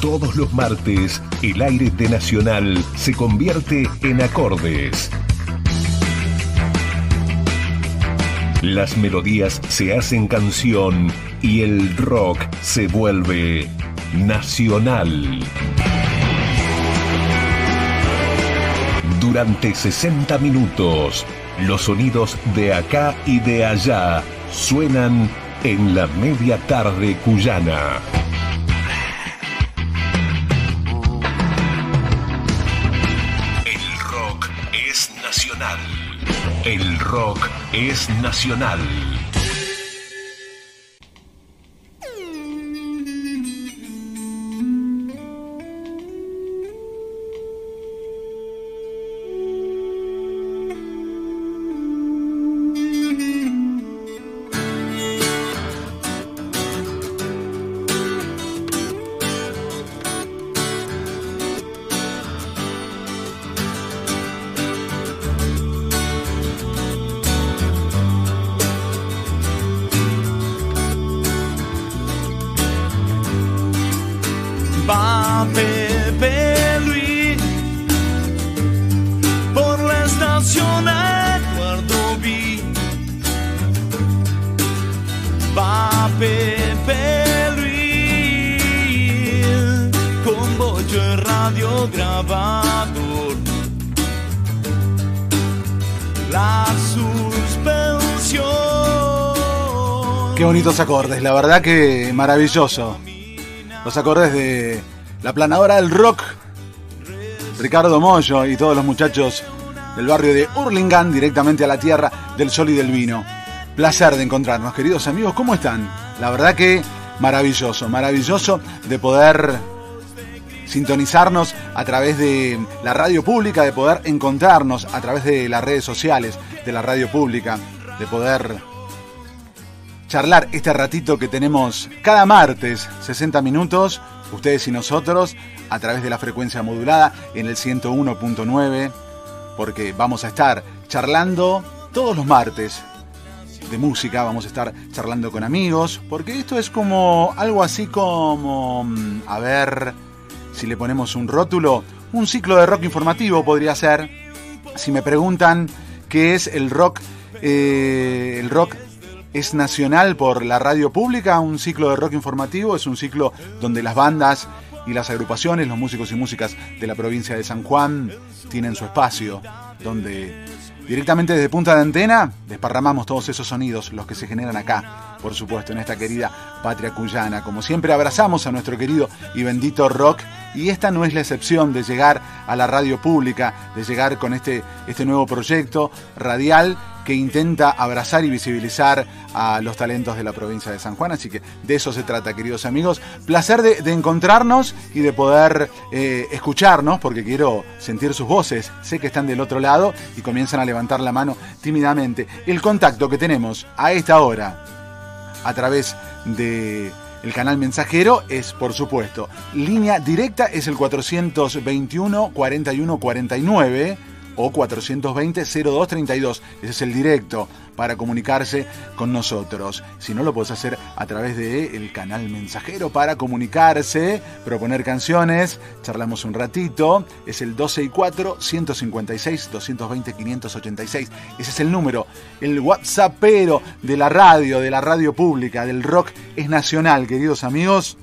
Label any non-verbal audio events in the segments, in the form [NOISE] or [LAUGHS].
Todos los martes, el aire de Nacional se convierte en acordes. Las melodías se hacen canción y el rock se vuelve nacional. Durante 60 minutos, los sonidos de acá y de allá suenan en la media tarde cuyana. Rock es nacional. Bonitos acordes, la verdad que maravilloso. Los acordes de la planadora del rock, Ricardo Mollo y todos los muchachos del barrio de Hurlingham, directamente a la tierra del sol y del vino. Placer de encontrarnos, queridos amigos, ¿cómo están? La verdad que maravilloso, maravilloso de poder sintonizarnos a través de la radio pública, de poder encontrarnos a través de las redes sociales de la radio pública, de poder charlar este ratito que tenemos cada martes, 60 minutos, ustedes y nosotros, a través de la frecuencia modulada en el 101.9, porque vamos a estar charlando todos los martes de música, vamos a estar charlando con amigos, porque esto es como algo así como, mm, a ver si le ponemos un rótulo, un ciclo de rock informativo podría ser. Si me preguntan qué es el rock, eh, el rock es nacional por la radio pública, un ciclo de rock informativo, es un ciclo donde las bandas y las agrupaciones, los músicos y músicas de la provincia de San Juan tienen su espacio, donde directamente desde punta de antena desparramamos todos esos sonidos, los que se generan acá, por supuesto, en esta querida patria cuyana. Como siempre abrazamos a nuestro querido y bendito rock y esta no es la excepción de llegar a la radio pública, de llegar con este, este nuevo proyecto radial que intenta abrazar y visibilizar a los talentos de la provincia de San Juan. Así que de eso se trata, queridos amigos. Placer de, encontrarnos y de poder eh, escucharnos, porque quiero sentir sus voces. Sé que están del otro lado y comienzan a levantar la mano tímidamente. El contacto que tenemos a esta hora a través de el canal mensajero es, por supuesto, línea directa es el 421 41 49 o 420-0232. Ese es el directo para comunicarse con nosotros. Si no, lo puedes hacer a través del el canal mensajero para comunicarse, proponer canciones, charlamos un ratito. Es el 264-156-220-586. Ese es el número, el WhatsAppero de la radio, de la radio pública, del rock es nacional, queridos amigos.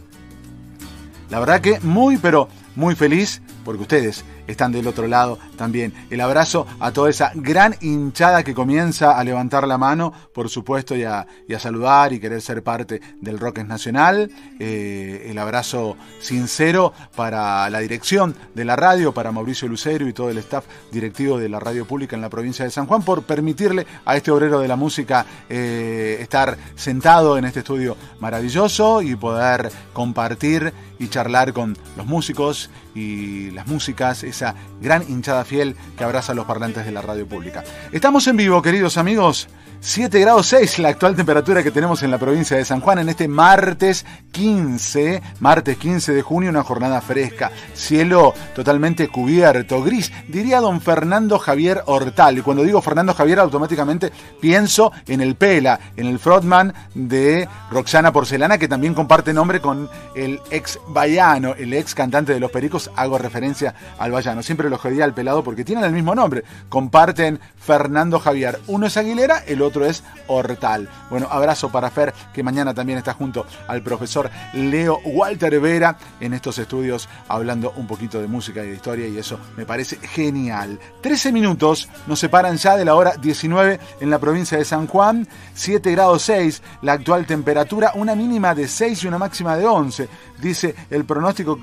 La verdad que muy, pero muy feliz porque ustedes están del otro lado también. El abrazo a toda esa gran hinchada que comienza a levantar la mano, por supuesto, y a, y a saludar y querer ser parte del Rock es Nacional. Eh, el abrazo sincero para la dirección de la radio, para Mauricio Lucero y todo el staff directivo de la radio pública en la provincia de San Juan, por permitirle a este obrero de la música eh, estar sentado en este estudio maravilloso y poder compartir y charlar con los músicos y las músicas, esa gran hinchada fiel que abraza a los parlantes de la radio pública. Estamos en vivo, queridos amigos. 7 grados 6 la actual temperatura que tenemos en la provincia de San Juan en este martes 15, martes 15 de junio, una jornada fresca, cielo totalmente cubierto, gris, diría don Fernando Javier Hortal. Y cuando digo Fernando Javier, automáticamente pienso en el Pela, en el frontman de Roxana Porcelana, que también comparte nombre con el ex Bayano, el ex cantante de Los Pericos, hago referencia al Bayano. Siempre lo jodía al pelado porque tienen el mismo nombre, comparten Fernando Javier. Uno es Aguilera, el otro es Hortal. Bueno, abrazo para Fer, que mañana también está junto al profesor Leo Walter Vera en estos estudios hablando un poquito de música y de historia y eso me parece genial. 13 minutos nos separan ya de la hora 19 en la provincia de San Juan, 7 grados 6 la actual temperatura, una mínima de 6 y una máxima de 11, dice el pronóstico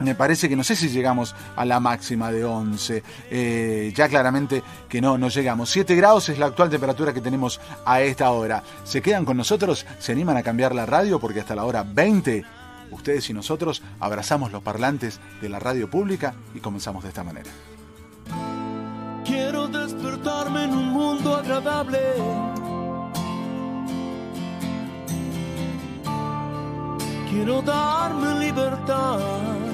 me parece que no sé si llegamos a la máxima de 11. Eh, ya claramente que no, no llegamos. 7 grados es la actual temperatura que tenemos a esta hora. ¿Se quedan con nosotros? ¿Se animan a cambiar la radio? Porque hasta la hora 20, ustedes y nosotros abrazamos los parlantes de la radio pública y comenzamos de esta manera. Quiero despertarme en un mundo agradable. Quiero darme libertad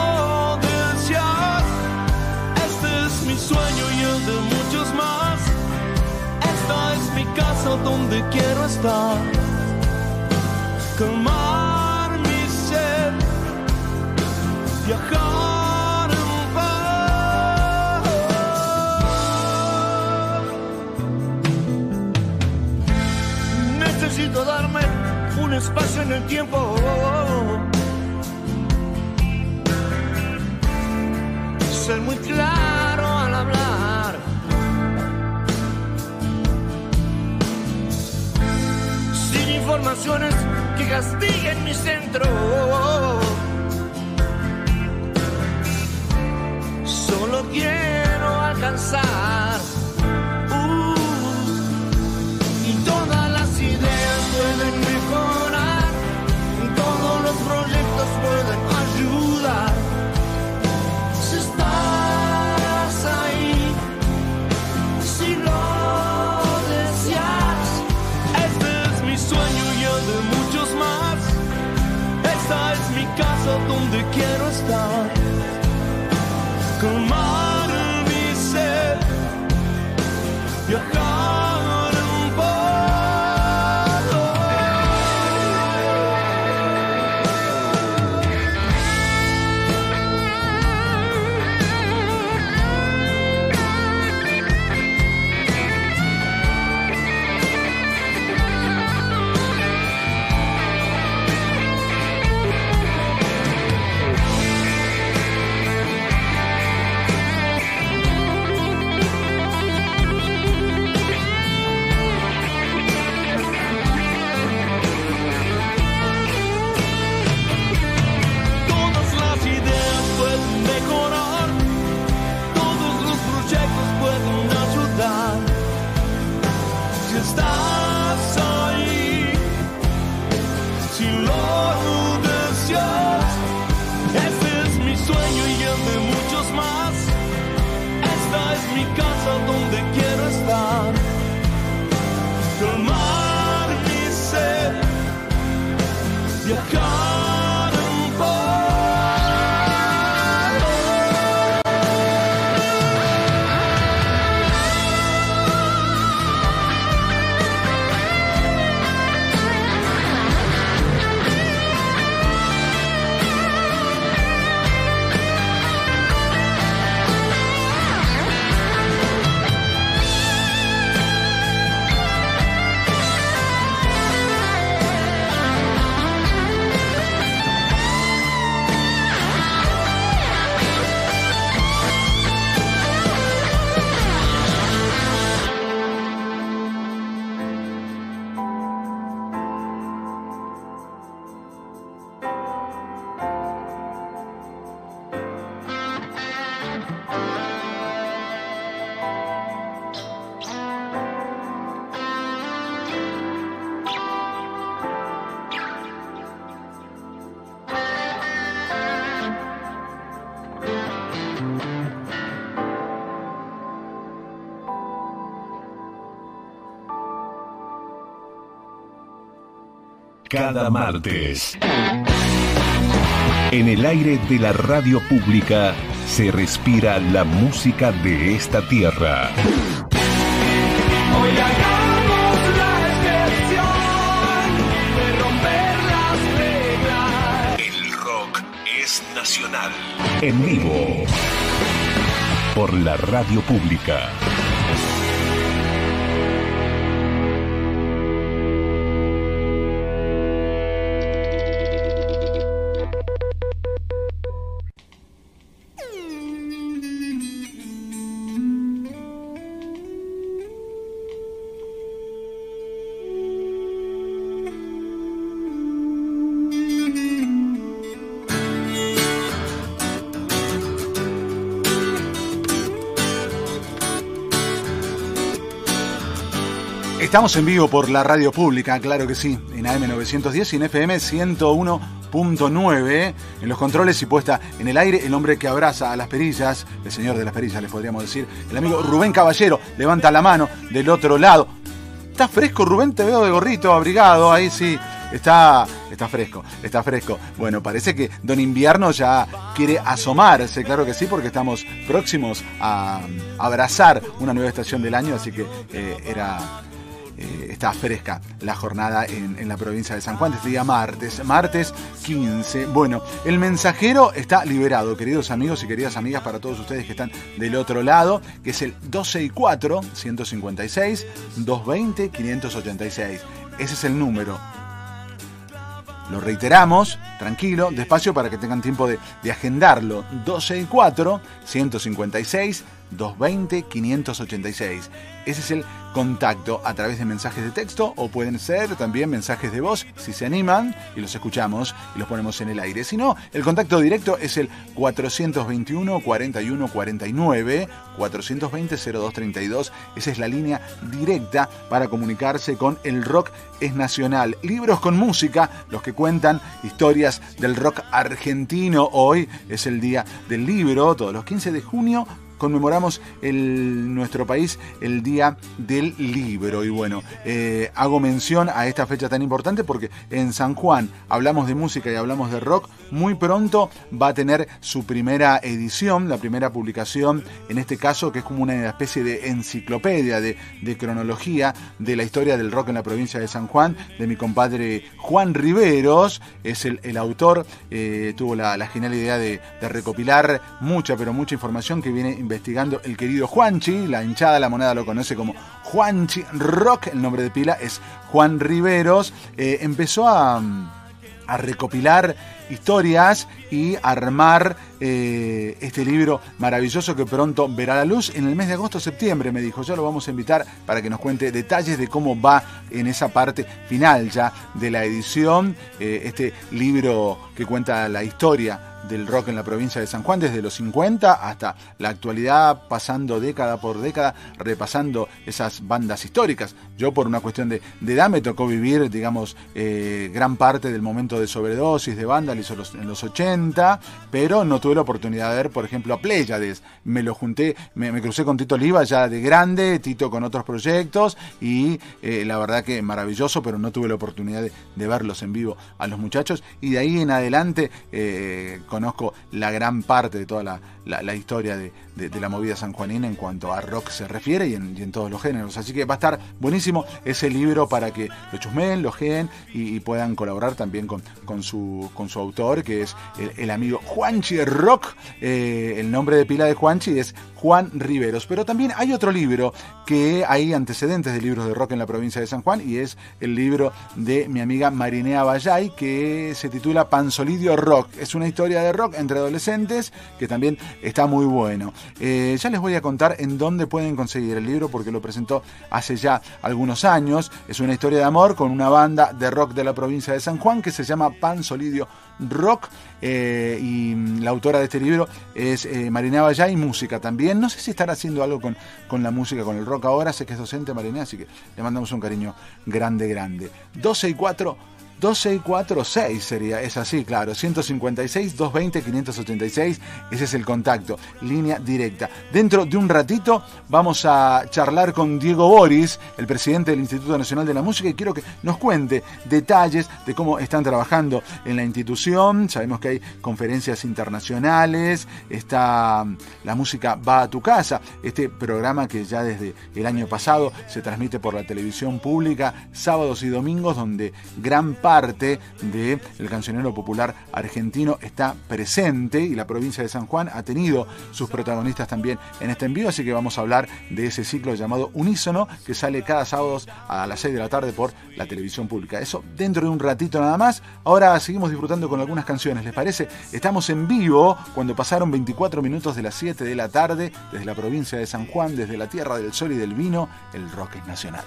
donde quiero estar. Calmar mi sed, viajar. Necesito darme un espacio en el tiempo. Que castiguen mi centro. Solo quiero alcanzar. Uh, y todas las ideas pueden mejorar. Y todos los proyectos pueden cada martes. En el aire de la radio pública se respira la música de esta tierra. Hoy hagamos la excepción de romper las reglas. El rock es nacional. En vivo. Por la radio pública. Estamos en vivo por la radio pública, claro que sí, en AM910 y en FM 101.9. En los controles y puesta en el aire, el hombre que abraza a las perillas, el señor de las perillas, les podríamos decir, el amigo Rubén Caballero, levanta la mano del otro lado. Está fresco, Rubén, te veo de gorrito, abrigado, ahí sí. Está, está fresco, está fresco. Bueno, parece que Don Invierno ya quiere asomarse, claro que sí, porque estamos próximos a, abrazar una nueva estación del año, así que eh, era eh, está fresca la jornada en, la provincia de San Juan, este día martes, martes 15. Bueno, el mensajero está liberado, queridos amigos y queridas amigas, para todos ustedes que están del otro lado, que es el 264 156 220 586. Ese es el número. Lo reiteramos, tranquilo, despacio para que tengan tiempo de, de agendarlo. 264 156 220 586. Ese es el contacto a través de mensajes de texto o pueden ser también mensajes de voz si se animan y los escuchamos y los ponemos en el aire. Si no, el contacto directo es el 421 41 49 420 0232. Esa es la línea directa para comunicarse con el rock es nacional. Libros con música, los que cuentan historias del rock argentino. Hoy es el día del libro, todos los 15 de junio conmemoramos nuestro país el Día del Libro. Y bueno, eh, hago mención a esta fecha tan importante porque en San Juan hablamos de música y hablamos de rock. Muy pronto va a tener su primera edición, la primera publicación, en este caso que es como una especie de enciclopedia, de, cronología de la historia del rock en la provincia de San Juan, de mi compadre Juan Riveros, es el, autor, eh, tuvo la, genial idea de, de recopilar mucha, pero mucha información que viene investigando el querido Juanchi, la hinchada la moneda lo conoce como Juanchi Rock, el nombre de pila es Juan Riveros, eh, empezó a, a recopilar historias y armar eh, este libro maravilloso que pronto verá la luz en el mes de agosto-septiembre, me dijo. Ya lo vamos a invitar para que nos cuente detalles de cómo va en esa parte final ya de la edición. Eh, este libro que cuenta la historia del rock en la provincia de San Juan desde los 50 hasta la actualidad, pasando década por década, repasando esas bandas históricas. Yo por una cuestión de, edad me tocó vivir, digamos, eh, gran parte del momento de sobredosis de hizo en los 80, pero no tuve la oportunidad de ver, por ejemplo, a Pléyades. Me lo junté, me, crucé con Tito Oliva ya de grande, Tito con otros proyectos y eh, la verdad que maravilloso, pero no tuve la oportunidad de, verlos en vivo a los muchachos y de ahí en adelante eh, conozco la gran parte de toda la, historia de, la movida sanjuanina en cuanto a rock se refiere y en, todos los géneros. Así que va a estar buenísimo ese libro para que lo chusmeen, lo geen y, puedan colaborar también con, con, su, con su autor, que es el, amigo Juanchi Rock. Eh, el nombre de pila de Juanchi es Juan Riveros. Pero también hay otro libro que hay antecedentes de libros de rock en la provincia de San Juan y es el libro de mi amiga Marinea Bayay que se titula Pansolidio Rock. Es una historia de rock entre adolescentes que también está muy bueno. Eh, ya les voy a contar en dónde pueden conseguir el libro porque lo presentó hace ya algunos años. Es una historia de amor con una banda de rock de la provincia de San Juan que se llama Pansolidio Rock. Eh, y la autora de este libro es eh, Marinea Bayay, música también. No sé si estará haciendo algo con, con la música, con el rock ahora. Sé que es docente Marinea, así que le mandamos un cariño grande, grande. 12 y 4 1246 sería, es así, claro, 156 220 586, ese es el contacto, línea directa. Dentro de un ratito vamos a charlar con Diego Boris, el presidente del Instituto Nacional de la Música, y quiero que nos cuente detalles de cómo están trabajando en la institución. Sabemos que hay conferencias internacionales, está La Música va a tu casa, este programa que ya desde el año pasado se transmite por la televisión pública sábados y domingos, donde gran parte parte del cancionero popular argentino está presente y la provincia de San Juan ha tenido sus protagonistas también en este envío, así que vamos a hablar de ese ciclo llamado Unísono que sale cada sábado a las 6 de la tarde por la televisión pública. Eso dentro de un ratito nada más. Ahora seguimos disfrutando con algunas canciones, ¿les parece? Estamos en vivo cuando pasaron 24 minutos de las 7 de la tarde desde la provincia de San Juan, desde la tierra del sol y del vino, el rock es nacional.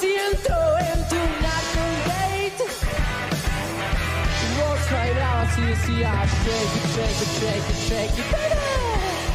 siento en tu night Walks right out, see you see, I shake it, shake it, shake it, shake it, baby.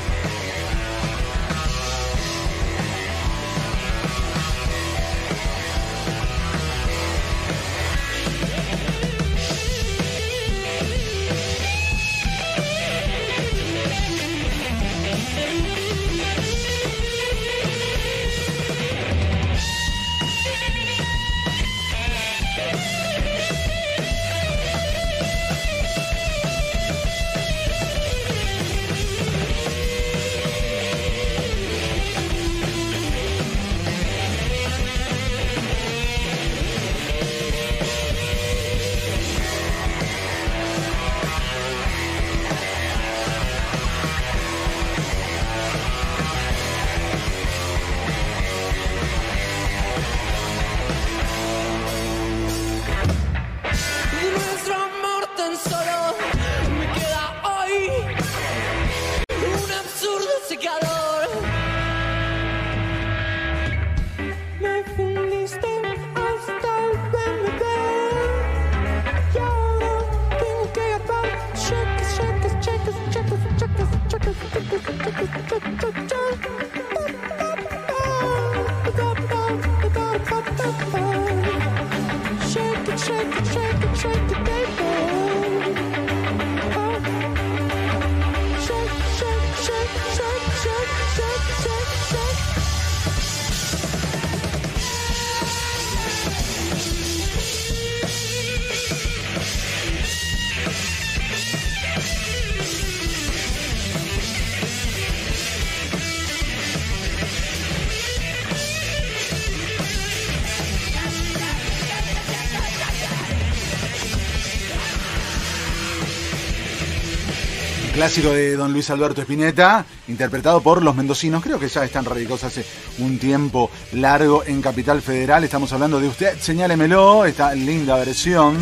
Clásico de don Luis Alberto Espineta, interpretado por los mendocinos, creo que ya están radicados hace un tiempo largo en Capital Federal. Estamos hablando de usted, señálemelo, esta linda versión.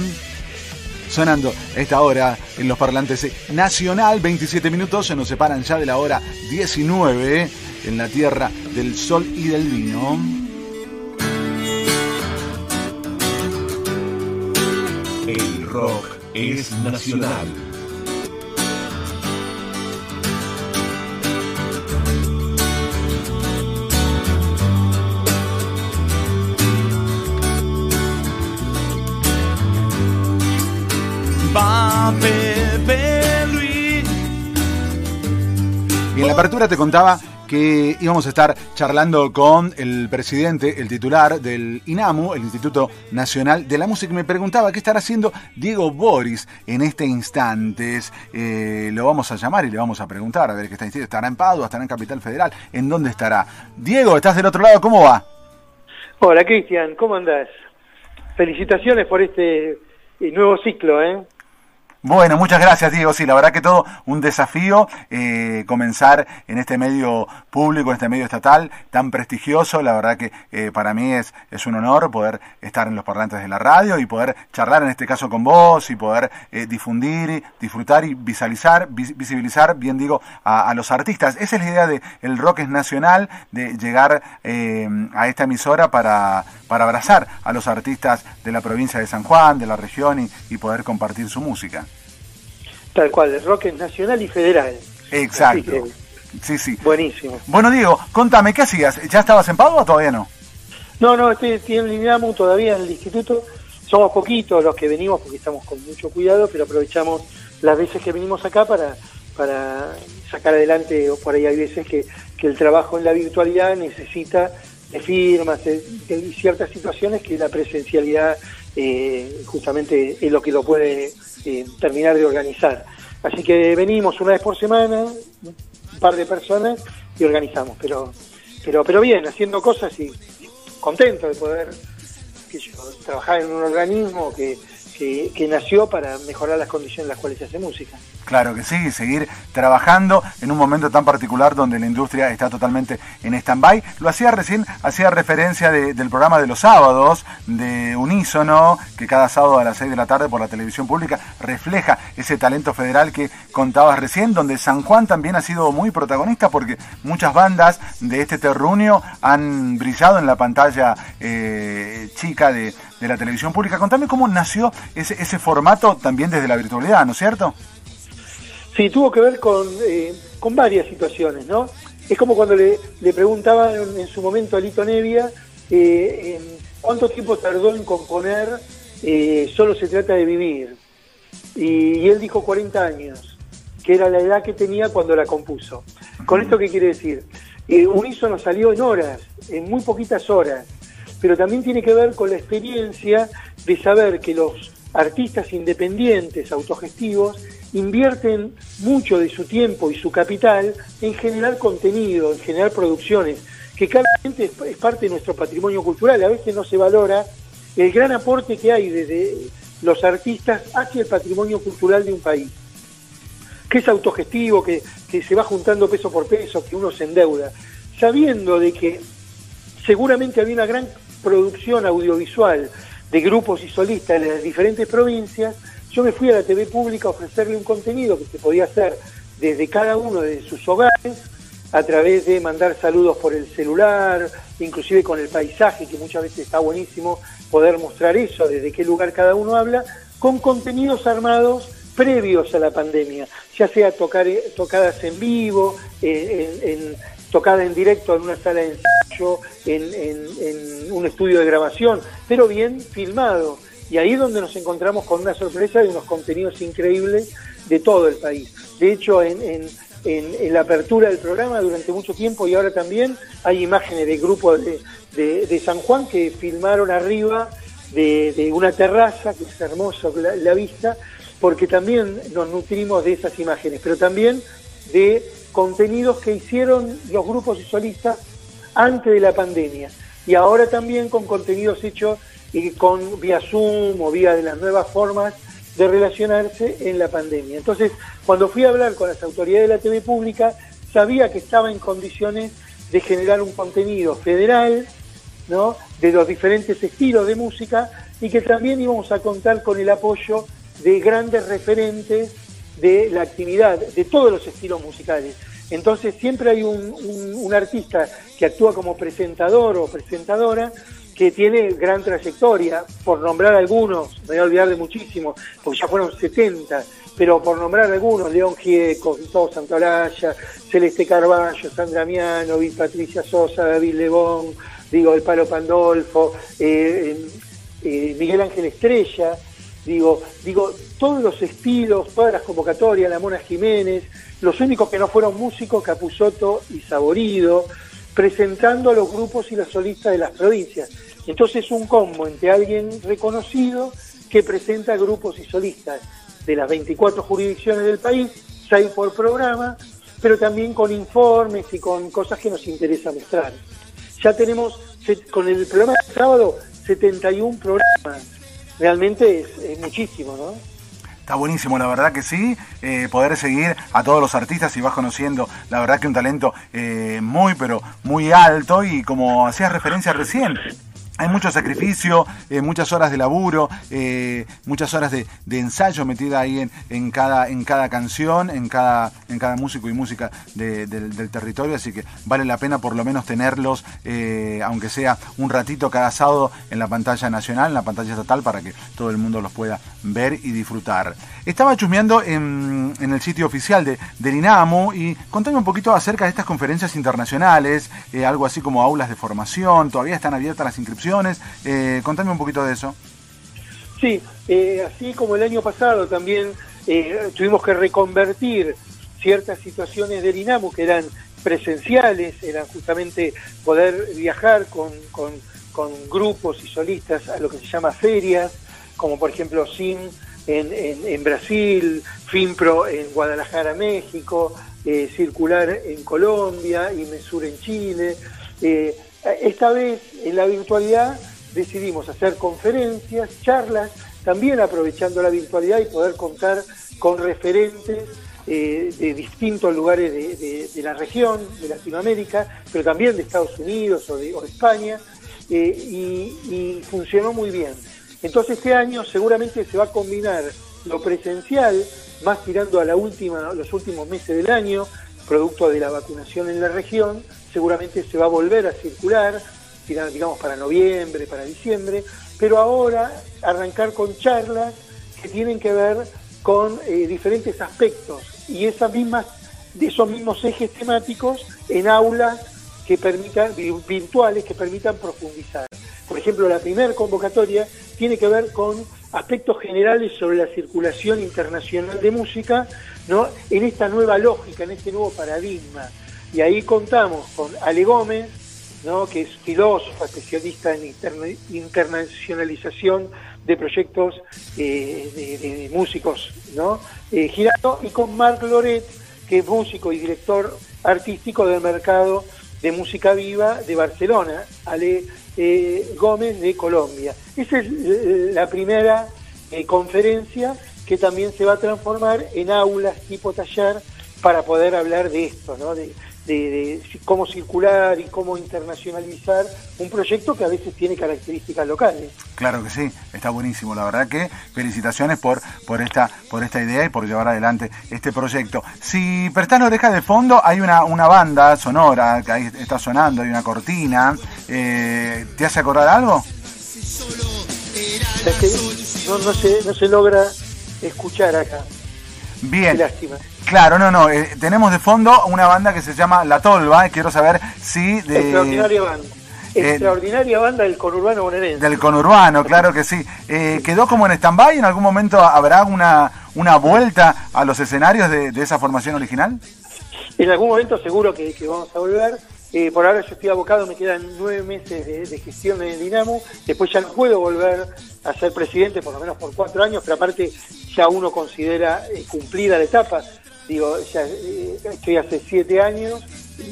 Sonando esta hora en los parlantes nacional, 27 minutos, se nos separan ya de la hora 19 en la tierra del sol y del vino. El rock es nacional. La apertura te contaba que íbamos a estar charlando con el presidente, el titular del INAMU, el Instituto Nacional de la Música. Me preguntaba qué estará haciendo Diego Boris en este instante. Eh, lo vamos a llamar y le vamos a preguntar a ver qué está diciendo. ¿Estará en Padua? ¿Estará en Capital Federal? ¿En dónde estará? Diego, estás del otro lado, ¿cómo va? Hola Cristian, ¿cómo andás? Felicitaciones por este eh, nuevo ciclo, ¿eh? Bueno, muchas gracias Diego. Sí, la verdad que todo un desafío eh, comenzar en este medio público, en este medio estatal tan prestigioso. La verdad que eh, para mí es, es un honor poder estar en los parlantes de la radio y poder charlar en este caso con vos y poder eh, difundir, disfrutar y visualizar, visibilizar, bien digo, a, los artistas. Esa es la idea de el rock es nacional, de llegar a esta emisora para, para abrazar a los artistas de la provincia de San Juan, de la región y poder compartir su música. Tal cual, el rock es nacional y federal. Exacto. sí, sí. Buenísimo. Bueno, Diego, contame, ¿qué hacías? ¿Ya estabas en Padua o todavía no? No, no, estoy, estoy en Linamu todavía en el instituto. Somos poquitos los que venimos porque estamos con mucho cuidado, pero aprovechamos las veces que venimos acá para, para sacar adelante, o por ahí hay veces que, que el trabajo en la virtualidad necesita de firmas, de, ciertas situaciones que la presencialidad eh, justamente es lo que lo puede eh, terminar de organizar. Así que venimos una vez por semana, un par de personas y organizamos, pero pero pero bien, haciendo cosas y contento de poder trabajar en un organismo que, que, nació para mejorar las condiciones en las cuales se hace música. Claro que sí, seguir trabajando en un momento tan particular donde la industria está totalmente en stand-by. Lo hacía recién, hacía referencia del programa de los sábados de Unísono, que cada sábado a las 6 de la tarde por la televisión pública refleja ese talento federal que contabas recién, donde San Juan también ha sido muy protagonista porque muchas bandas de este terruño han brillado en la pantalla eh, chica de, de la televisión pública. Contame cómo nació ese, ese formato también desde la virtualidad, ¿no es cierto? Sí, tuvo que ver con, eh, con varias situaciones, ¿no? Es como cuando le, le preguntaban en, su momento a Lito Nevia eh, cuánto tiempo tardó en componer eh, Solo se trata de vivir. Y, y, él dijo 40 años, que era la edad que tenía cuando la compuso. ¿Con esto qué quiere decir? Unísono salió en horas, en muy poquitas horas pero también tiene que ver con la experiencia de saber que los artistas independientes, autogestivos, invierten mucho de su tiempo y su capital en generar contenido, en generar producciones, que claramente es parte de nuestro patrimonio cultural. A veces no se valora el gran aporte que hay desde los artistas hacia el patrimonio cultural de un país, que es autogestivo, que, que se va juntando peso por peso, que uno se endeuda, sabiendo de que seguramente había una gran producción audiovisual de grupos y solistas en las diferentes provincias, yo me fui a la TV pública a ofrecerle un contenido que se podía hacer desde cada uno de sus hogares, a través de mandar saludos por el celular, inclusive con el paisaje, que muchas veces está buenísimo poder mostrar eso, desde qué lugar cada uno habla, con contenidos armados previos a la pandemia, ya sea tocar, tocadas en vivo, eh, en, tocada en directo en una sala de ensayo, en, un estudio de grabación, pero bien filmado. Y ahí es donde nos encontramos con una sorpresa de unos contenidos increíbles de todo el país. De hecho, en, la apertura del programa durante mucho tiempo y ahora también hay imágenes de grupos de, San Juan que filmaron arriba de, una terraza, que es hermosa la vista, porque también nos nutrimos de esas imágenes, pero también de contenidos que hicieron los grupos y solistas antes de la pandemia y ahora también con contenidos hechos eh, con vía Zoom o vía de las nuevas formas de relacionarse en la pandemia. Entonces, cuando fui a hablar con las autoridades de la TV pública, sabía que estaba en condiciones de generar un contenido federal, ¿no? de los diferentes estilos de música y que también íbamos a contar con el apoyo de grandes referentes de la actividad, de todos los estilos musicales. Entonces siempre hay un, artista que actúa como presentador o presentadora que tiene gran trayectoria, por nombrar algunos, me voy a olvidar de muchísimos, porque ya fueron 70, pero por nombrar algunos, León Gieco, Gustavo Santolaya, Celeste Carballo, Sandra Mianovic, Patricia Sosa, David Lebón, digo, El Palo Pandolfo, eh, eh, Miguel Ángel Estrella, Digo, digo, todos los estilos, todas las convocatorias, la Mona Jiménez, los únicos que no fueron músicos, Capusotto y Saborido, presentando a los grupos y las solistas de las provincias. Entonces un combo entre alguien reconocido que presenta grupos y solistas de las 24 jurisdicciones del país, seis por programa, pero también con informes y con cosas que nos interesa mostrar. Ya tenemos, con el programa de sábado, 71 programas. Realmente es, muchísimo, ¿no? Está buenísimo, la verdad que sí, eh, poder seguir a todos los artistas y vas conociendo, la verdad que un talento eh, muy, pero muy alto y como hacías referencia recién, hay mucho sacrificio, eh, muchas horas de laburo, eh, muchas horas de, ensayo metida ahí en, cada, en cada canción, en cada, en cada músico y música del, territorio, así que vale la pena por lo menos tenerlos, eh, aunque sea un ratito cada sábado en la pantalla nacional, en la pantalla estatal, para que todo el mundo los pueda ver y disfrutar. Estaba chusmeando en, el sitio oficial de, del INAMU y contame un poquito acerca de estas conferencias internacionales, algo así como aulas de formación, todavía están abiertas las inscripciones eh, contame un poquito de eso. Sí, eh, así como el año pasado también eh, tuvimos que reconvertir ciertas situaciones del INAMU que eran presenciales, eran justamente poder viajar con, con, grupos y solistas a lo que se llama ferias, como por ejemplo SIM en, en, Brasil, FIMPRO en Guadalajara, México, Circular en Colombia y MESUR en Chile. Esta vez en la virtualidad decidimos hacer conferencias, charlas, también aprovechando la virtualidad y poder contar con referentes eh, de distintos lugares de, la región, de Latinoamérica, pero también de Estados Unidos o de, España, eh, y, funcionó muy bien. Entonces este año seguramente se va a combinar lo presencial, más tirando a la última, los últimos meses del año, producto de la vacunación en la región, seguramente se va a volver a circular, digamos para noviembre, para diciembre, pero ahora arrancar con charlas que tienen que ver con eh, diferentes aspectos y esas mismas, de esos mismos ejes temáticos en aulas que permitan, virtuales que permitan profundizar. Por ejemplo, la primera convocatoria tiene que ver con aspectos generales sobre la circulación internacional de música, ¿no? en esta nueva lógica, en este nuevo paradigma. Y ahí contamos con Ale Gómez, ¿no? que es filósofo, especialista en internacionalización de proyectos eh, de, músicos ¿no? Eh, girando, y con Marc Loret, que es músico y director artístico del mercado de música viva de Barcelona, Ale eh, Gómez de Colombia. Esa es la primera conferencia que también se va a transformar en aulas tipo taller para poder hablar de esto, ¿no? De, cómo circular y cómo internacionalizar un proyecto que a veces tiene características locales. Claro que sí, está buenísimo. La verdad que felicitaciones por, por, esta, por esta idea y por llevar adelante este proyecto. Si prestás la oreja de fondo, hay una, una banda sonora que ahí está sonando, hay una cortina. Eh, ¿Te hace acordar algo? no, no, se, no se logra escuchar acá. Bien. lástima. Claro, no, no. Eh, tenemos de fondo una banda que se llama La Tolva. Y quiero saber si. De, Extraordinaria banda. Eh, Extraordinaria banda del conurbano bonaerense. Del conurbano, claro que sí. Eh, ¿Quedó como en stand-by? ¿En algún momento habrá una, una vuelta a los escenarios de, esa formación original? En algún momento seguro que, vamos a volver. por ahora yo estoy abocado, me quedan nueve meses de, gestión en el Dinamo. Después ya no puedo volver a ser presidente, por lo menos por cuatro años, pero aparte ya uno considera cumplida la etapa digo, ya eh, estoy hace siete años,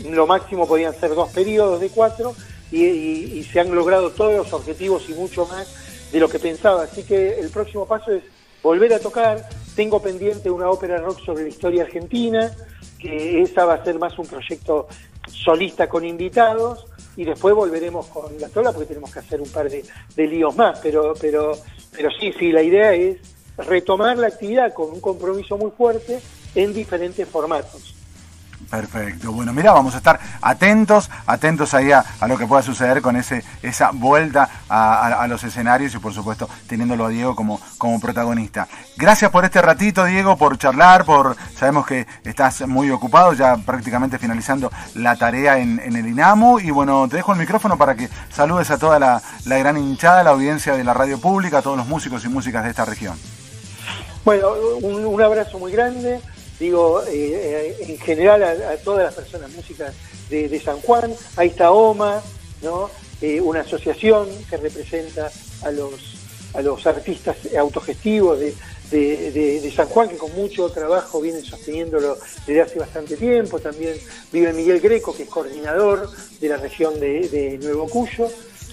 lo máximo podían ser dos periodos de cuatro y, se han logrado todos los objetivos y mucho más de lo que pensaba. Así que el próximo paso es volver a tocar. Tengo pendiente una ópera rock sobre la historia argentina, que esa va a ser más un proyecto solista con invitados y después volveremos con la tola porque tenemos que hacer un par de, de líos más, pero, pero, pero sí, sí, la idea es retomar la actividad con un compromiso muy fuerte en diferentes formatos. Perfecto. Bueno, mira, vamos a estar atentos, atentos ahí a, lo que pueda suceder con ese esa vuelta a, los escenarios y por supuesto teniéndolo a Diego como, como protagonista. Gracias por este ratito, Diego, por charlar, por sabemos que estás muy ocupado, ya prácticamente finalizando la tarea en, el INAMU. Y bueno, te dejo el micrófono para que saludes a toda la, gran hinchada, la audiencia de la radio pública, a todos los músicos y músicas de esta región. Bueno, un abrazo muy grande digo, eh, eh, en general a, todas las personas músicas de, San Juan. Ahí está OMA, ¿no? Eh, una asociación que representa a los, a los artistas autogestivos de, San Juan, que con mucho trabajo vienen sosteniéndolo desde hace bastante tiempo. También vive Miguel Greco, que es coordinador de la región de, Nuevo Cuyo,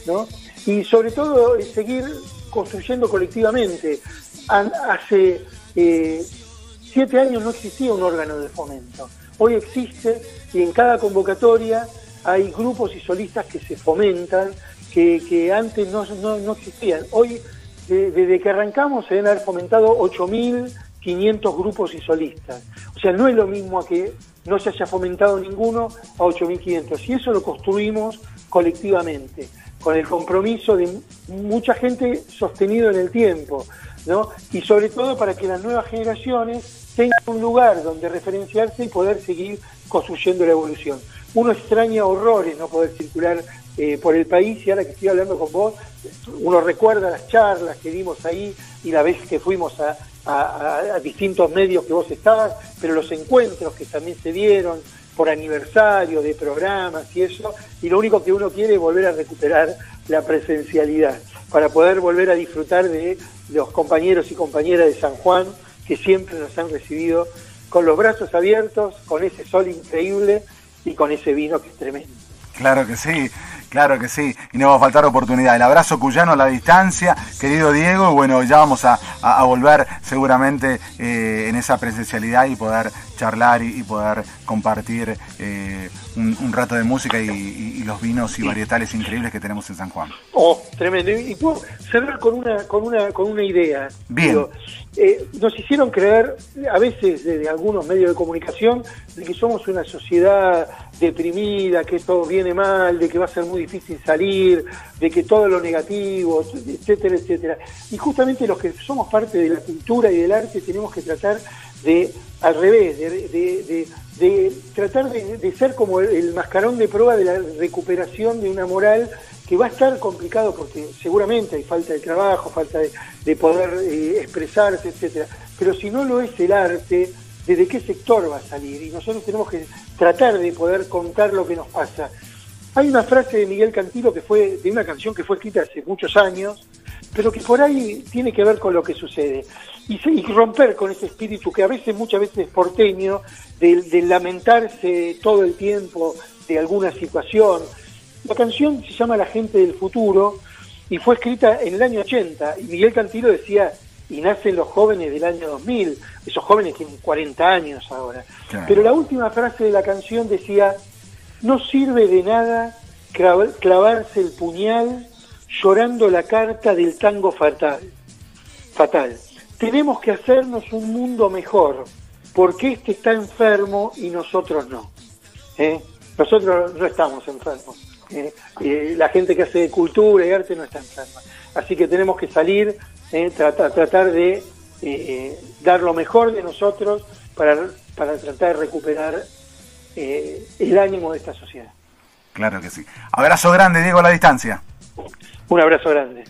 ¿no? Y sobre todo seguir construyendo colectivamente. Hace siete años no existía un órgano de fomento. Hoy existe y en cada convocatoria hay grupos y solistas que se fomentan, que, antes no, existían. Hoy, desde que arrancamos, se deben haber fomentado 8.500 grupos y solistas. O sea, no es lo mismo a que no se haya fomentado ninguno a 8.500. Y eso lo construimos colectivamente, con el compromiso de mucha gente sostenido en el tiempo, ¿no? Y sobre todo para que las nuevas generaciones tenga un lugar donde referenciarse y poder seguir construyendo la evolución. Uno extraña horrores no poder circular eh, por el país y ahora que estoy hablando con vos, uno recuerda las charlas que dimos ahí y la vez que fuimos a, distintos medios que vos estabas, pero los encuentros que también se dieron por aniversario de programas y eso, y lo único que uno quiere es volver a recuperar la presencialidad para poder volver a disfrutar de los compañeros y compañeras de San Juan que siempre nos han recibido con los brazos abiertos, con ese sol increíble y con ese vino que es tremendo. Claro que sí, claro que sí, y no va a faltar oportunidad. El abrazo cuyano a la distancia, querido Diego, y bueno, ya vamos a, volver seguramente eh, en esa presencialidad y poder charlar y, poder compartir eh, un, rato de música y, los vinos y varietales increíbles que tenemos en San Juan. Oh, tremendo. Y, puedo cerrar con una, con una, con una idea. Bien. Eh, nos hicieron creer, a veces desde algunos medios de comunicación, de que somos una sociedad deprimida, que todo viene mal, de que va a ser muy difícil salir, de que todo lo negativo, etcétera, etcétera. Y justamente los que somos parte de la cultura y del arte tenemos que tratar de, al revés, de, tratar de, ser como el mascarón de prueba de la recuperación de una moral que va a estar complicado porque seguramente hay falta de trabajo, falta de, poder eh, expresarse, etcétera. Pero si no lo es el arte, ¿desde qué sector va a salir? Y nosotros tenemos que tratar de poder contar lo que nos pasa. Hay una frase de Miguel Cantilo que fue de una canción que fue escrita hace muchos años, pero que por ahí tiene que ver con lo que sucede. Y, y romper con ese espíritu que a veces, muchas veces es porteño, de lamentarse todo el tiempo de alguna situación, la canción se llama La gente del futuro y fue escrita en el año 80 y Miguel Cantilo decía, y nacen los jóvenes del año 2000, esos jóvenes tienen 40 años ahora. Pero la última frase de la canción decía, no sirve de nada clavarse el puñal llorando la carta del tango fatal. Fatal. Tenemos que hacernos un mundo mejor, porque este está enfermo y nosotros no. ¿Eh? Nosotros no estamos enfermos. Eh, la gente que hace cultura y arte no está enferma. Así que tenemos que salir, eh, tratar, tratar de dar lo mejor de nosotros para, para tratar de recuperar el ánimo de esta sociedad. Claro que sí. Abrazo grande, Diego, a la distancia. Un abrazo grande.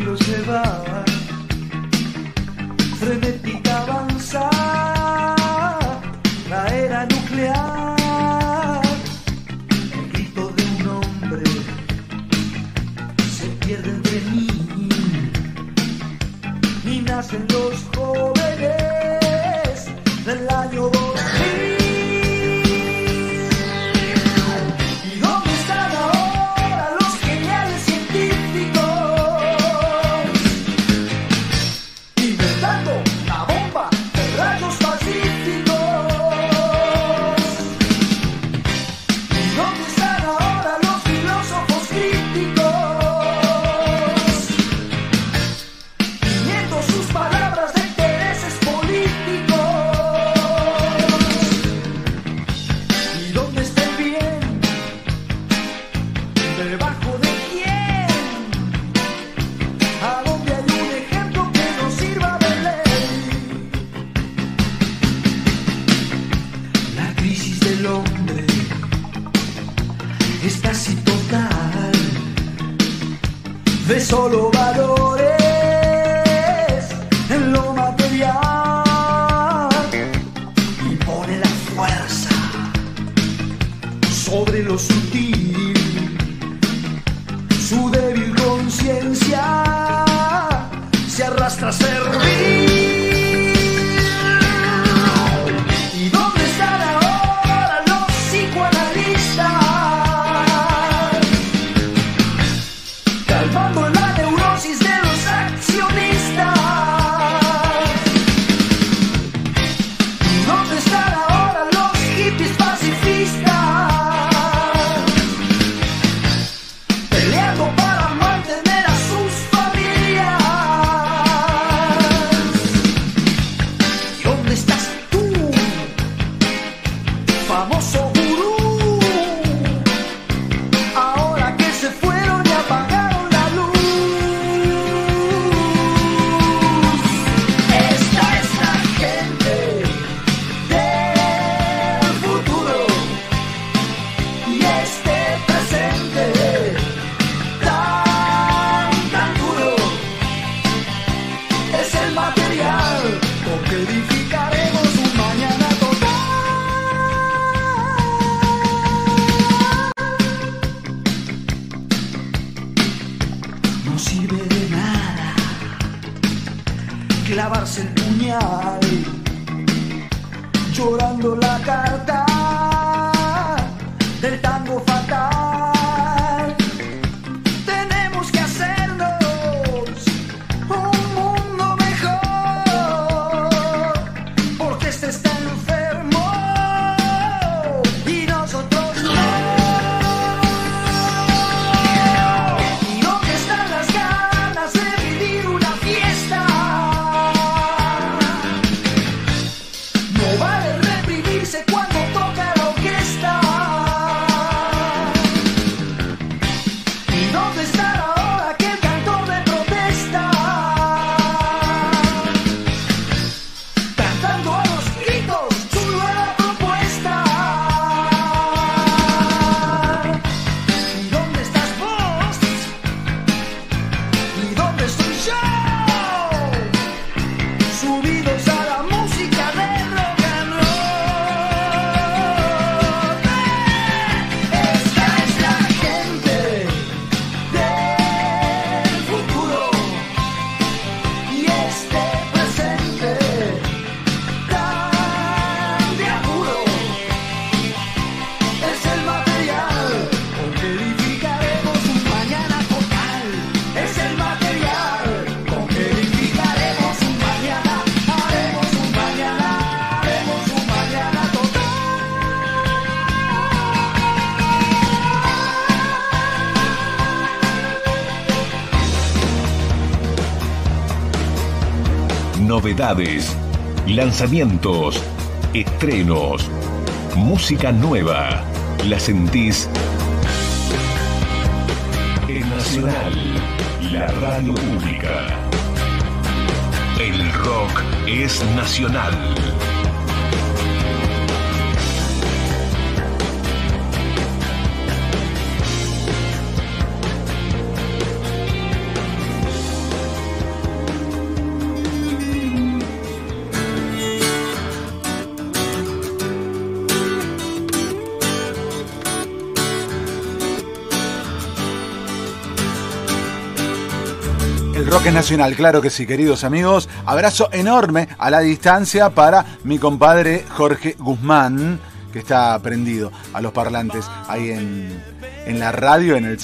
Siglo se va frenética avanza la era nuclear. El grito de un hombre se pierde entre mí y nacen los jóvenes del año Lanzamientos, estrenos, música nueva. La sentís en Nacional, la radio pública. El rock es nacional. Rock nacional, claro que sí, queridos amigos. Abrazo enorme a la distancia para mi compadre Jorge Guzmán, que está prendido a los parlantes ahí en, en la radio, en el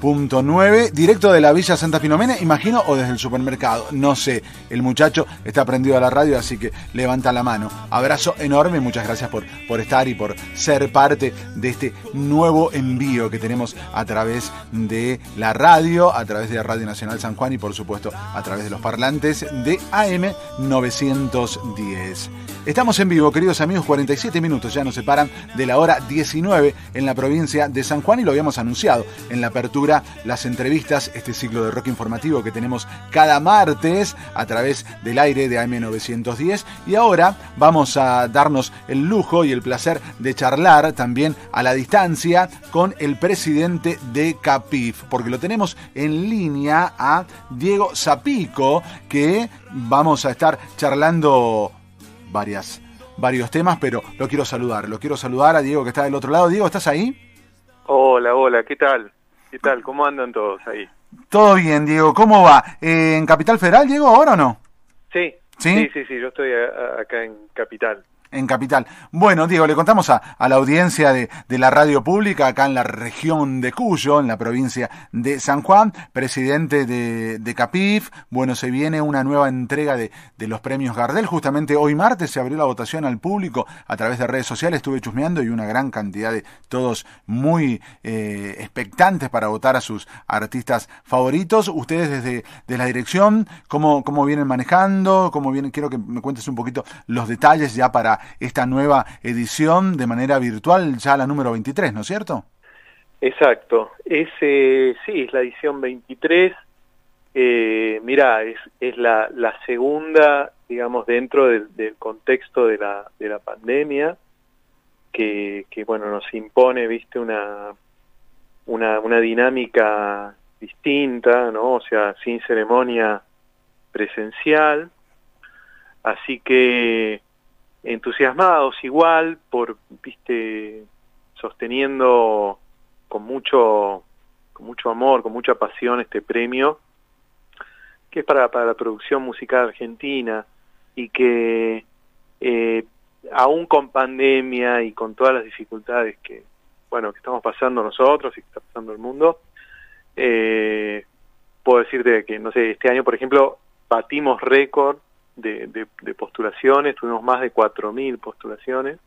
101.9, directo de la Villa Santa Filomena, imagino, o desde el supermercado. No sé, el muchacho está prendido a la radio, así que levanta la mano. Abrazo enorme, muchas gracias por, por estar y por ser parte de este nuevo envío que tenemos a través de la radio, a través de Radio Nacional San Juan y por supuesto a través de los parlantes de AM 910. Estamos en vivo, queridos amigos, 47 minutos ya nos separan de la hora 19 en la provincia de San Juan y lo habíamos anunciado en la apertura las entrevistas, este ciclo de rock informativo que tenemos cada martes a través del aire de AM910. Y ahora vamos a darnos el lujo y el placer de charlar también a la distancia con el presidente de CAPIF, porque lo tenemos en línea a Diego Zapico, que vamos a estar charlando varias varios temas, pero lo quiero saludar. Lo quiero saludar a Diego que está del otro lado. Diego, ¿estás ahí? Hola, hola, ¿qué tal? ¿Qué tal? ¿Cómo andan todos ahí? Todo bien, Diego. ¿Cómo va? Eh, ¿En Capital Federal, Diego, ahora o no? Sí, ¿Sí? sí, sí, sí, yo estoy a- a- acá en Capital. En Capital. Bueno, Diego, le contamos a, la audiencia de, la radio pública acá en la región de Cuyo, en la provincia de San Juan, presidente de, de CAPIF. Bueno, se viene una nueva entrega de, los premios Gardel. Justamente hoy martes se abrió la votación al público a través de redes sociales. Estuve chusmeando y una gran cantidad de todos muy eh, expectantes para votar a sus artistas favoritos. Ustedes desde, desde la dirección, ¿cómo, cómo vienen manejando? ¿Cómo vienen? Quiero que me cuentes un poquito los detalles ya para esta nueva edición de manera virtual, ya la número 23, ¿no es cierto? Exacto, es, eh, sí, es la edición 23. Eh, mira, es, es la, la segunda, digamos, dentro del, del contexto de la, de la pandemia, que, que, bueno, nos impone, viste, una, una, una dinámica distinta, ¿no? O sea, sin ceremonia presencial. Así que entusiasmados igual por, viste, sosteniendo con mucho, con mucho amor, con mucha pasión este premio, que es para, para la producción musical argentina y que eh, aún con pandemia y con todas las dificultades que, bueno, que estamos pasando nosotros y que está pasando el mundo, eh, puedo decirte que, no sé, este año, por ejemplo, batimos récord de, de, de postulaciones, tuvimos más de 4.000 postulaciones,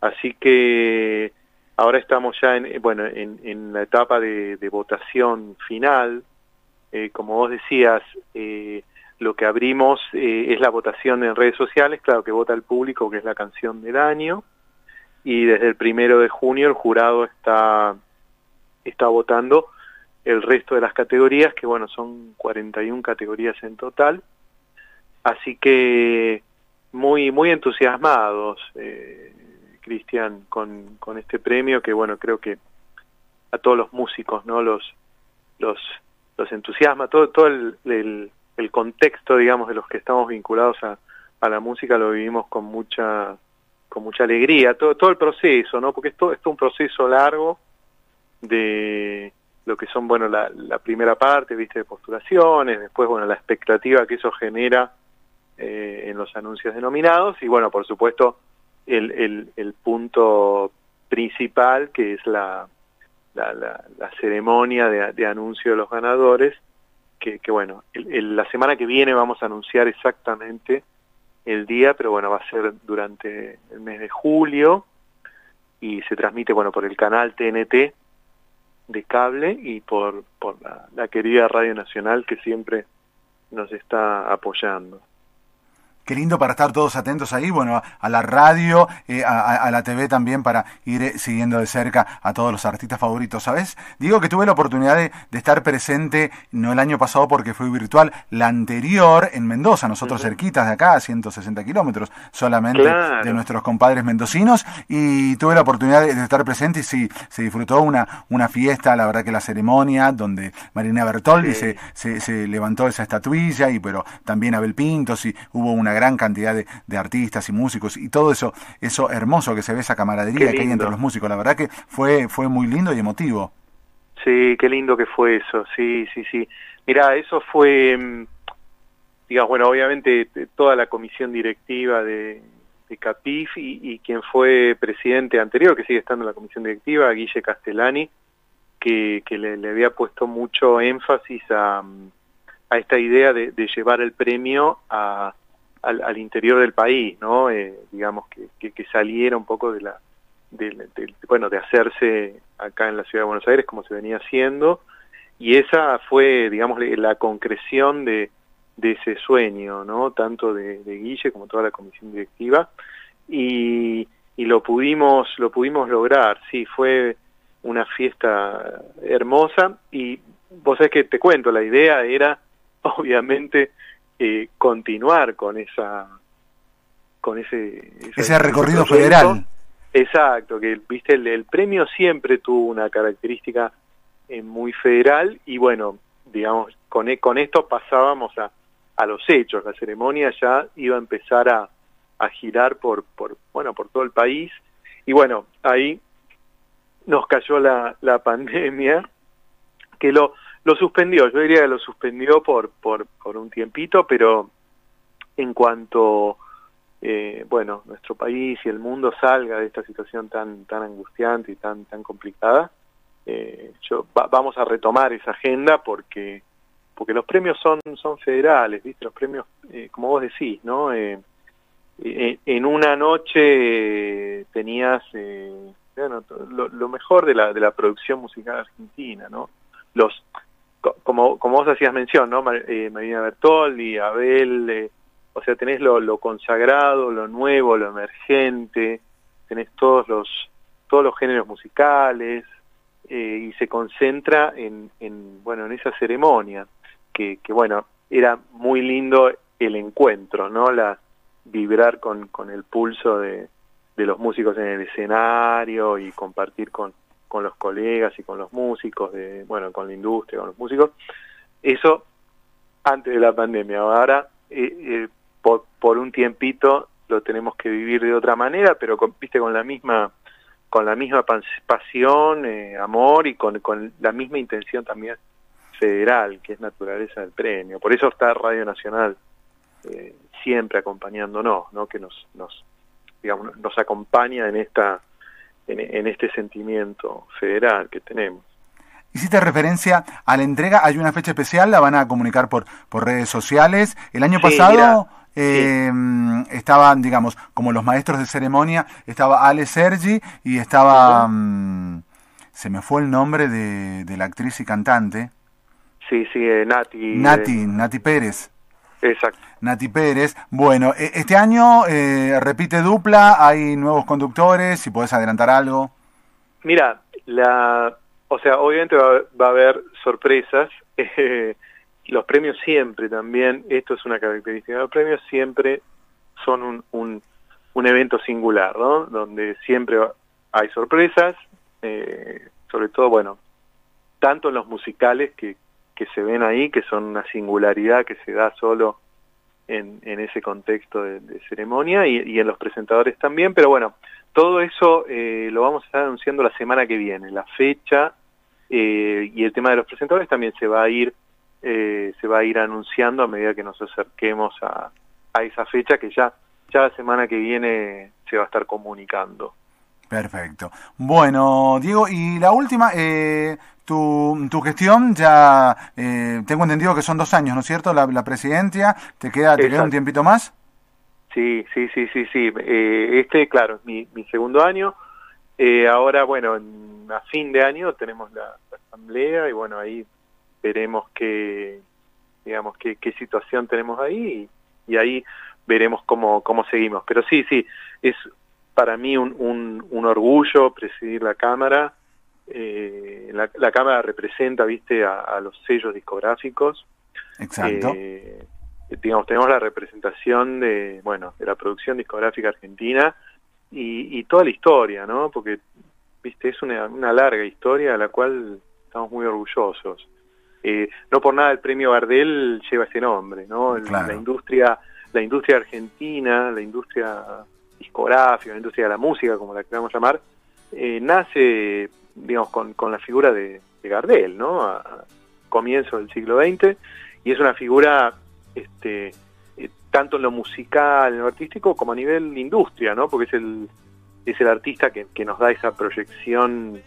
así que ahora estamos ya en, bueno, en, la etapa de, de votación final, eh, como vos decías, eh, lo que abrimos eh, es la votación en redes sociales, claro que vota el público, que es la canción del año, y desde el primero de junio el jurado está, está votando el resto de las categorías, que bueno, son 41 categorías en total, así que muy, muy entusiasmados, eh, Cristian, con, con este premio, que bueno, creo que a todos los músicos, ¿no? Los, los, los entusiasma, todo, todo el, el, contexto, digamos, de los que estamos vinculados a, a la música lo vivimos con mucha con mucha alegría, todo, todo el proceso, ¿no? Porque esto, esto es un proceso largo de lo que son, bueno, la, la primera parte, viste, de postulaciones, después, bueno, la expectativa que eso genera eh, en los anuncios denominados y, bueno, por supuesto, el, el, el punto principal que es la, la, la, la ceremonia de, anuncio de los ganadores, que, que bueno, el, la semana que viene vamos a anunciar exactamente el día, pero bueno, va a ser durante el mes de julio y se transmite, bueno, por el canal TNT de cable y por, por la querida Radio Nacional que siempre nos está apoyando. Qué lindo para estar todos atentos ahí, bueno, a, a la radio, eh, a, a, la TV también para ir eh, siguiendo de cerca a todos los artistas favoritos, ¿sabes? Digo que tuve la oportunidad de, de, estar presente, no el año pasado porque fue virtual, la anterior en Mendoza, nosotros uh -huh. cerquitas de acá, a 160 kilómetros solamente claro. de nuestros compadres mendocinos, y tuve la oportunidad de, de, estar presente y sí, se disfrutó una, una fiesta, la verdad que la ceremonia, donde Marina Bertoldi sí. se, se, se, levantó esa estatuilla, y pero también Abel Pintos, y hubo una gran cantidad de, de, artistas y músicos y todo eso, eso hermoso que se ve esa camaradería que hay entre los músicos. La verdad que fue, fue muy lindo y emotivo. Sí, qué lindo que fue eso, sí, sí, sí. Mira, eso fue, digamos, bueno, obviamente toda la comisión directiva de, de CAPIF y, y, quien fue presidente anterior, que sigue estando en la comisión directiva, Guille Castellani, que, que le, le había puesto mucho énfasis a, a esta idea de, de llevar el premio a al, al, interior del país, ¿no? Eh, digamos que, que, saliera un poco de la, de, bueno, de hacerse acá en la ciudad de Buenos Aires como se venía haciendo, y esa fue, digamos, la concreción de, de ese sueño, ¿no? Tanto de, de Guille como toda la comisión directiva, y, y lo pudimos, lo pudimos lograr, sí, fue, una fiesta hermosa y vos sabés que te cuento, la idea era [LAUGHS] obviamente eh, continuar con esa con ese Ese recorrido proyecto. federal. Exacto, que viste el, el premio siempre tuvo una característica eh, muy federal y bueno, digamos, con, e- con esto pasábamos a, a los hechos, la ceremonia ya iba a empezar a, a girar por, por, bueno, por todo el país y bueno, ahí nos cayó la, la [LAUGHS] pandemia que lo, lo suspendió, yo diría que lo suspendió por, por, por un tiempito, pero en cuanto eh, bueno, nuestro país y el mundo salga de esta situación tan tan angustiante y tan tan complicada, eh, yo va- vamos a retomar esa agenda porque porque los premios son son federales, viste, los premios eh, como vos decís, ¿no? Eh, eh, en una noche tenías eh, bueno, lo, lo mejor de la de la producción musical argentina, ¿no? Los como como vos hacías mención, ¿no? Eh, Marina Bertoldi, Abel, eh, o sea, tenés lo, lo consagrado, lo nuevo, lo emergente, tenés todos los todos los géneros musicales eh, y se concentra en, en bueno en esa ceremonia que, que bueno era muy lindo el encuentro, no la vibrar con, con el pulso de, de los músicos en el escenario y compartir con, con los colegas y con los músicos de bueno con la industria con los músicos eso antes de la pandemia ahora eh, eh, por, por un tiempito lo tenemos que vivir de otra manera, pero con, viste con la misma con la misma pas- pasión, eh, amor y con, con la misma intención también federal, que es naturaleza del premio. Por eso está Radio Nacional eh, siempre acompañándonos, ¿no? Que nos nos digamos nos acompaña en esta en, en este sentimiento federal que tenemos. Hiciste referencia a la entrega, hay una fecha especial, la van a comunicar por, por redes sociales. El año Sí, pasado mira, eh, estaban, digamos, como los maestros de ceremonia, estaba Ale Sergi y estaba, mm, se me fue el nombre de, de la actriz y cantante, Sí, sí, eh, Nati. Nati, eh, Nati Pérez. exacto. Nati Pérez. Bueno, e- este año eh, repite dupla, hay nuevos conductores, si podés adelantar algo. Mira, la, o sea, obviamente va, va a haber sorpresas. [LAUGHS] eh, los premios siempre también, esto es una característica, los premios siempre son un, un, un evento singular, ¿no? Donde siempre hay sorpresas, eh, sobre todo, bueno, tanto en los musicales que, que se ven ahí, que son una singularidad que se da solo en, en ese contexto de, ceremonia y, y en los presentadores también, pero bueno, todo eso eh, lo vamos a estar anunciando la semana que viene, la fecha eh, y el tema de los presentadores también se va a ir eh, se va a ir anunciando a medida que nos acerquemos a, a esa fecha que ya ya la semana que viene se va a estar comunicando. Perfecto. Bueno, Diego, y la última, eh, tu, tu gestión ya, eh, tengo entendido que son dos años, ¿no es cierto? La, la presidencia, ¿te queda, te queda un tiempito más? Sí, sí, sí, sí, sí. Eh, este, claro, es mi, mi segundo año. Eh, ahora, bueno, en- a fin de año tenemos la, la asamblea y bueno, ahí veremos qué, digamos, qué, qué situación tenemos ahí y, y ahí veremos cómo, cómo seguimos. Pero sí, sí, es para mí un, un, un orgullo presidir la Cámara. Eh, la, la Cámara representa, viste, a, a los sellos discográficos. Exacto. Eh, digamos, tenemos la representación de, bueno, de la producción discográfica argentina y, y toda la historia, ¿no? Porque, viste, es una, una larga historia de la cual estamos muy orgullosos. Eh, no por nada el premio Gardel lleva ese nombre, ¿no? Claro. La industria, la industria argentina, la industria discográfica, la industria de la música, como la queramos llamar, eh, nace, digamos, con, la figura de, de Gardel, ¿no? A, a comienzo del siglo XX y es una figura este eh, tanto en lo musical, en lo artístico, como a nivel industria, ¿no? Porque es el es el artista que, nos da esa proyección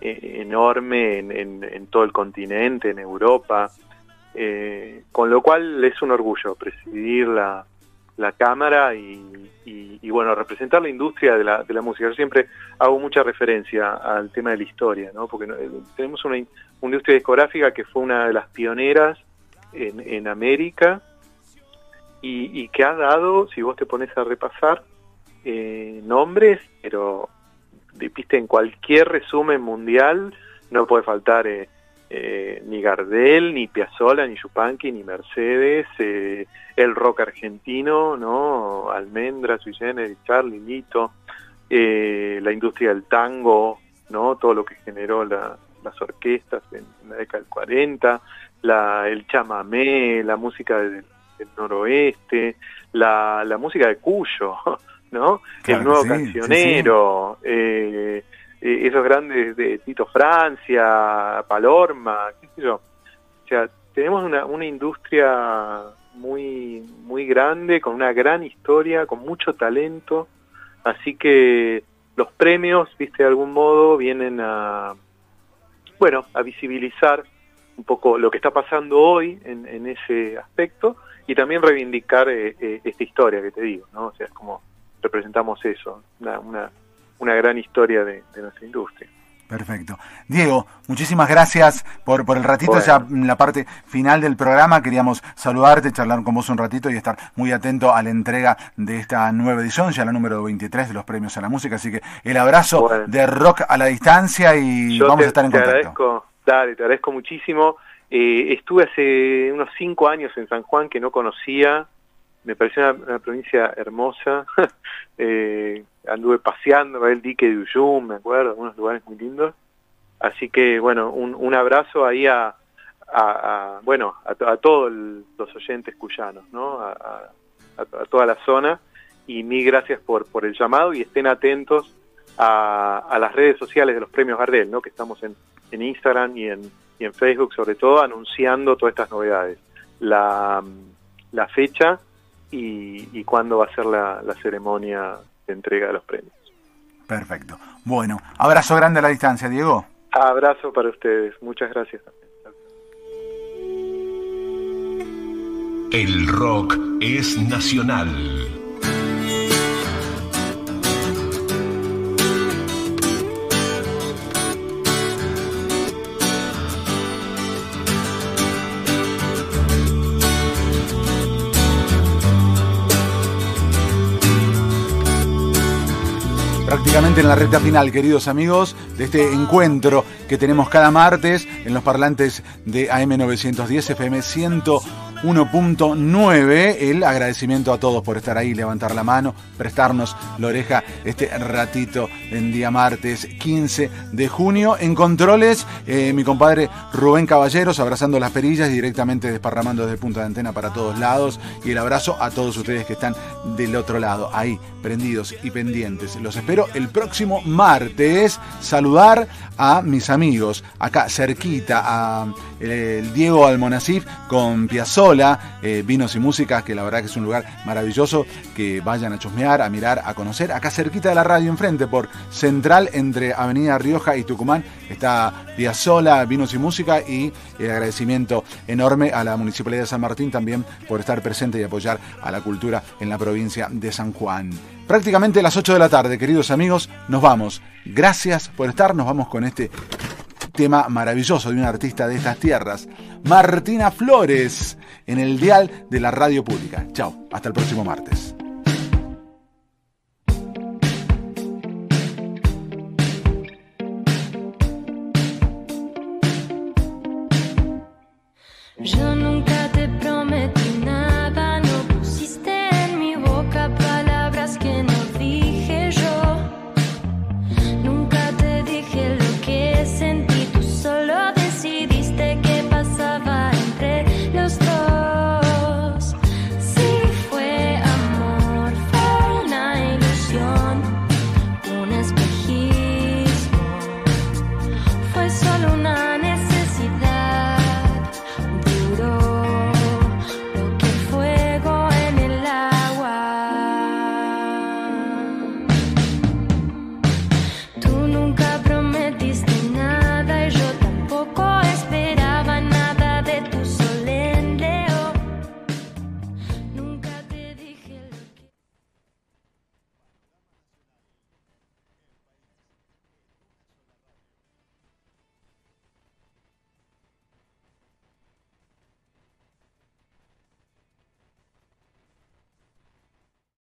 eh, enorme en, en- en todo el continente, en Europa, con lo cual es un orgullo presidir la, la cámara y, y- bueno representar la industria de la, de la música. Yo siempre hago mucha referencia al tema de la historia, ¿no? Porque eh, tenemos una, una industria discográfica que fue una de las pioneras en, en América y, que ha dado, si vos te pones a repasar, eh, nombres, pero viste, en cualquier resumen mundial no puede faltar eh, eh, ni Gardel, ni Piazzolla, ni Yupanqui, ni Mercedes, eh, el rock argentino, ¿no? Almendra, Sui Generis, Charlie, Lito, eh, la industria del tango, ¿no? Todo lo que generó la- las orquestas en, en la década del 40, la, el chamamé, la música del, del noroeste, la, la música de Cuyo, [LAUGHS] ¿no? Claro el nuevo que sí, sí, cancionero, eh, esos grandes de Tito Francia, Palorma, qué sé yo. O sea, tenemos una, una industria muy, muy grande, con una gran historia, con mucho talento, así que los premios, viste, de algún modo vienen a, bueno, a visibilizar un poco lo que está pasando hoy en, en ese aspecto y también reivindicar eh, eh, esta historia que te digo, ¿no? O sea, es como representamos eso, una, una, una gran historia de, de nuestra industria. Perfecto. Diego, muchísimas gracias por, por el ratito. Bueno. Ya en la parte final del programa queríamos saludarte, charlar con vos un ratito y estar muy atento a la entrega de esta nueva edición, ya la número 23 de los premios a la música. Así que el abrazo Bueno. de rock a la distancia y Yo vamos te, a estar en te contacto. agradezco, dale, te agradezco muchísimo. Eh, estuve hace unos cinco años en San Juan que no conocía, me pareció una, una provincia hermosa. [LAUGHS] eh, anduve paseando el dique de Uyum, me acuerdo, unos lugares muy lindos. Así que, bueno, un, un abrazo ahí a, bueno, a, to- a todos los oyentes cuyanos, ¿no? A, toda la zona. Y mil gracias por, por el llamado y estén atentos a, a las redes sociales de los premios Gardel, ¿no? que estamos en, en Instagram y en, y en Facebook sobre todo anunciando todas estas novedades. La, la fecha y, y cuándo va a ser la, la ceremonia de entrega de los premios. Perfecto. Bueno, abrazo grande a la distancia, Diego. Abrazo para ustedes, muchas gracias. El rock es nacional. Prácticamente en la recta final, queridos amigos, de este encuentro que tenemos cada martes en los parlantes de AM910 FM 101.9. El agradecimiento a todos por estar ahí, levantar la mano, prestarnos la oreja este ratito en día martes 15 de junio. En controles, eh, mi compadre Rubén Caballeros abrazando las perillas y directamente desparramando desde punta de antena para todos lados. Y el abrazo a todos ustedes que están del otro lado, ahí, prendidos y pendientes. Los espero el próximo martes. Saludar a mis amigos acá cerquita, a eh, el Diego Almonacif con Eh, Vinos y Músicas, que la verdad que es un lugar maravilloso, que vayan a chusmear, a mirar, a conocer. Acá cerquita de la radio, enfrente, por Central, entre Avenida Rioja y Tucumán, está Piazzola, Vinos y Música y el agradecimiento enorme a la Municipalidad de San Martín también por estar presente y apoyar a la cultura en la provincia de San Juan. Prácticamente a las 8 de la tarde, queridos amigos, nos vamos. Gracias por estar, nos vamos con este tema maravilloso de una artista de estas tierras, Martina Flores, en el dial de la radio pública. Chao, hasta el próximo martes.